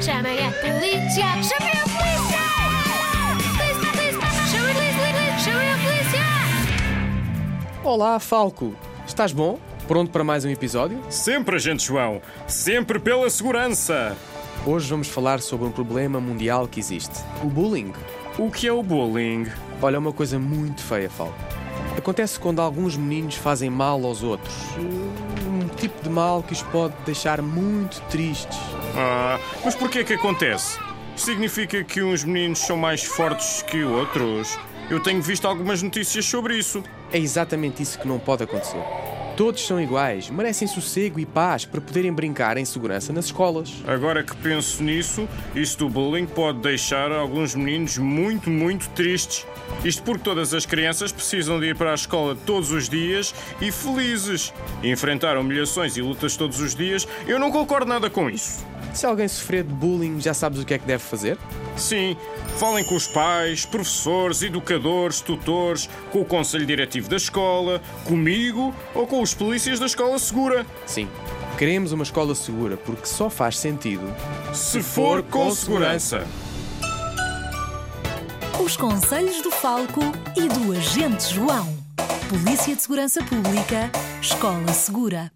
Chamem a polícia! Chamem a polícia! Polícia, a polícia! Chamem a polícia! Olá, Falco. Estás bom? Pronto para mais um episódio? Sempre, agente João. Sempre pela segurança. Hoje vamos falar sobre um problema mundial que existe: o bullying. O que é o bullying? Olha, é uma coisa muito feia, Falco. Acontece quando alguns meninos fazem mal aos outros. Um tipo de mal que os pode deixar muito tristes. Ah, mas porquê que acontece? Significa que uns meninos são mais fortes que outros? Eu tenho visto algumas notícias sobre isso. É exatamente isso que não pode acontecer. Todos são iguais, merecem sossego e paz para poderem brincar em segurança nas escolas. Agora que penso nisso, isso do bullying pode deixar alguns meninos muito, muito tristes. Isto porque todas as crianças precisam de ir para a escola todos os dias e felizes. Enfrentar humilhações e lutas todos os dias, eu não concordo nada com isso. Se alguém sofrer de bullying, já sabes o que é que deve fazer? Sim, falem com os pais, professores, educadores, tutores, com o conselho diretivo da escola, comigo ou com os polícias da escola segura. Sim. Queremos uma escola segura porque só faz sentido Se for com segurança. Os conselhos do Falco e do Agente João. Polícia de Segurança Pública, Escola Segura.